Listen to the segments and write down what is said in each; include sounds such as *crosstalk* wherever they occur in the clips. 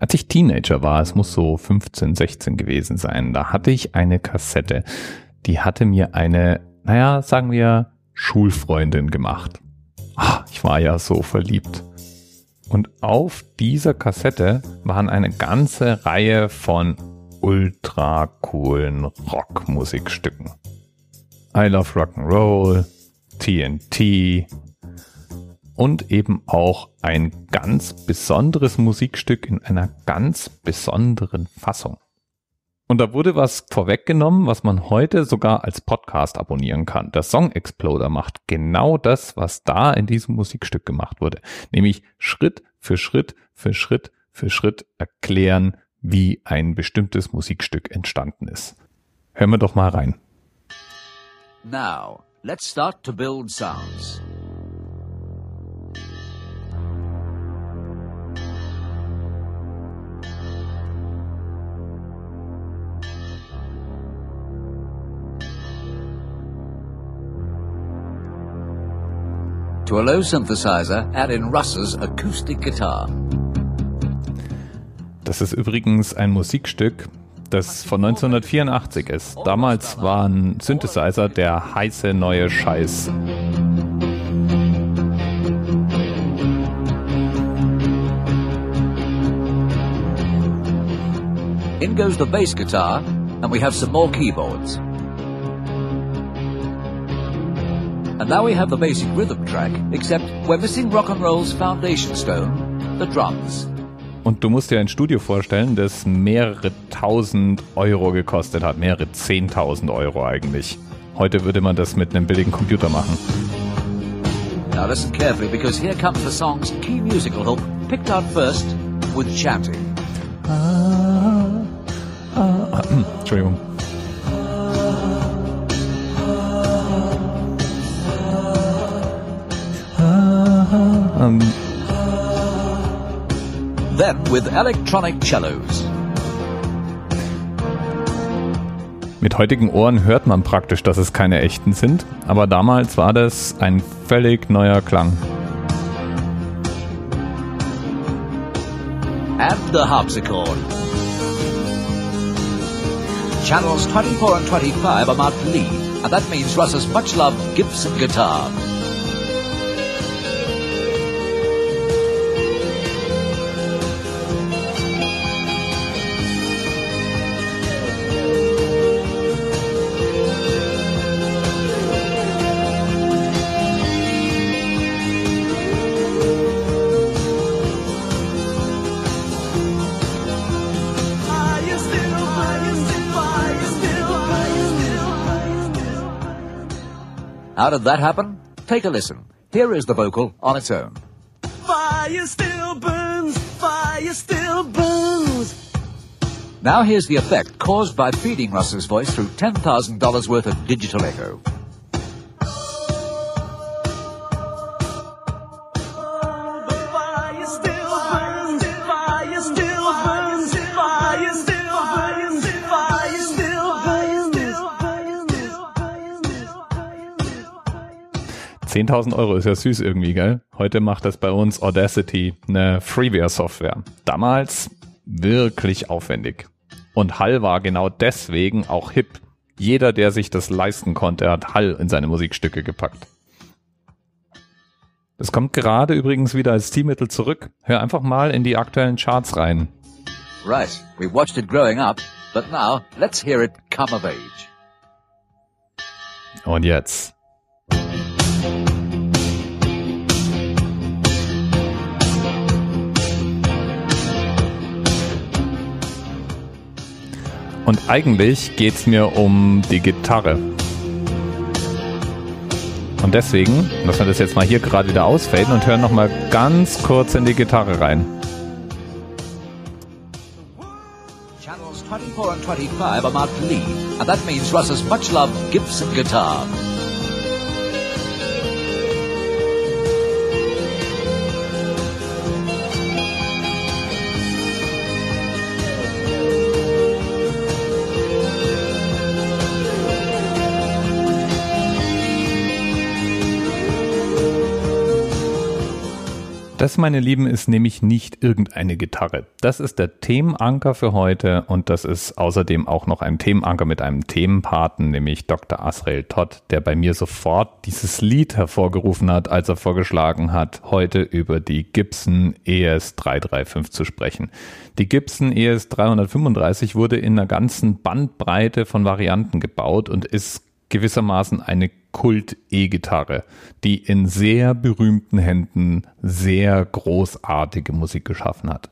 Als ich Teenager war, es muss so 15, 16 gewesen sein, da hatte ich eine Kassette, die hatte mir eine, naja, sagen wir, Schulfreundin gemacht. Ach, ich war ja so verliebt. Und auf dieser Kassette waren eine ganze Reihe von ultra coolen Rockmusikstücken. I Love Rock'n'Roll, TNT, und eben auch ein ganz besonderes Musikstück in einer ganz besonderen Fassung. Und da wurde was vorweggenommen, was man heute sogar als Podcast abonnieren kann. Der Song Exploder macht genau das, was da in diesem Musikstück gemacht wurde. Nämlich Schritt für Schritt für Schritt für Schritt erklären, wie ein bestimmtes Musikstück entstanden ist. Hören wir doch mal rein. Now, let's start to build sounds. To a low synthesizer, add in Russ's acoustic guitar. Das ist übrigens ein Musikstück, das von 1984 ist. Damals war ein Synthesizer der heiße neue Scheiß. In goes the bass guitar, and we have some more keyboards. And now we have the basic rhythm track, except we're missing rock and roll's foundation stone, the drums. Und du musst dir ein Studio vorstellen, das mehrere tausend Euro gekostet hat, mehrere zehntausend Euro eigentlich. Heute würde man das mit einem billigen Computer machen. Now listen carefully because here comes the song's key musical hook, picked out first with chanting. Ah, ah, *clears throat* Entschuldigung. Um, then with electronic cellos. Mit heutigen Ohren hört man praktisch, dass es keine echten sind, aber damals war das ein völlig neuer Klang. And the harpsichord. Channels 24 and 25 are marked lead, and that means Russ's much loved Gibson guitar. How did that happen? Take a listen. Here is the vocal on its own. Fire still burns, fire still burns. Now here's the effect caused by feeding Russ's voice through $10,000 worth of digital echo. 10.000 Euro ist ja süß irgendwie, gell? Heute macht das bei uns Audacity, eine Freeware-Software. Damals wirklich aufwendig. Und Hall war genau deswegen auch hip. Jeder, der sich das leisten konnte, hat Hall in seine Musikstücke gepackt. Es kommt gerade übrigens wieder als Stilmittel zurück. Hör einfach mal in die aktuellen Charts rein. Right, we watched it growing up, but now let's hear it come of age. Und jetzt. Und eigentlich geht's mir um die Gitarre. Und deswegen lassen wir das jetzt mal hier gerade wieder ausfaden und hören nochmal ganz kurz in die Gitarre rein. Channels 24 and 25 are marked lead, and that means Russ's much loved Gibson guitar. Das, meine Lieben, ist nämlich nicht irgendeine Gitarre. Das ist der Themenanker für heute und das ist außerdem auch noch ein Themenanker mit einem Themenpaten, nämlich Dr. Asrael Todd, der bei mir sofort dieses Lied hervorgerufen hat, als er vorgeschlagen hat, heute über die Gibson ES 335 zu sprechen. Die Gibson ES 335 wurde in einer ganzen Bandbreite von Varianten gebaut und ist gewissermaßen eine Kult-E-Gitarre, die in sehr berühmten Händen sehr großartige Musik geschaffen hat.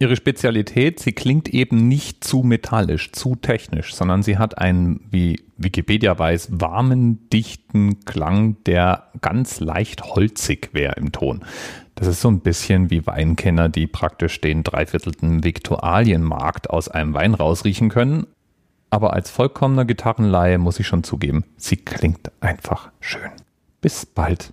Ihre Spezialität, sie klingt eben nicht zu metallisch, zu technisch, sondern sie hat einen, wie Wikipedia weiß, warmen, dichten Klang, der ganz leicht holzig wäre im Ton. Das ist so ein bisschen wie Weinkenner, die praktisch den dreiviertelten Viktualienmarkt aus einem Wein rausriechen können, aber als vollkommener Gitarrenlaie muss ich schon zugeben, sie klingt einfach schön. Bis bald.